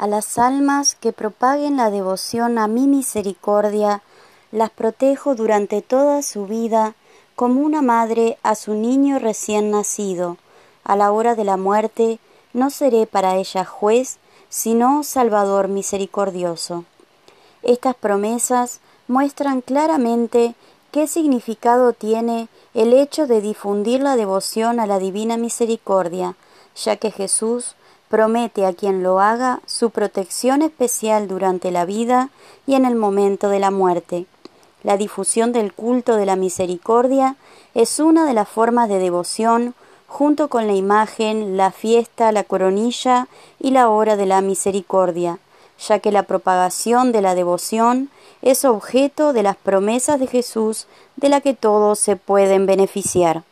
a las almas que propaguen la devoción a mi misericordia, las protejo durante toda su vida como una madre a su niño recién nacido. A la hora de la muerte no seré para ella juez, sino Salvador misericordioso. Estas promesas muestran claramente qué significado tiene el hecho de difundir la devoción a la Divina Misericordia, ya que Jesús promete a quien lo haga su protección especial durante la vida y en el momento de la muerte. La difusión del culto de la misericordia es una de las formas de devoción junto con la imagen, la fiesta, la coronilla y la hora de la misericordia, ya que la propagación de la devoción es objeto de las promesas de Jesús de la que todos se pueden beneficiar.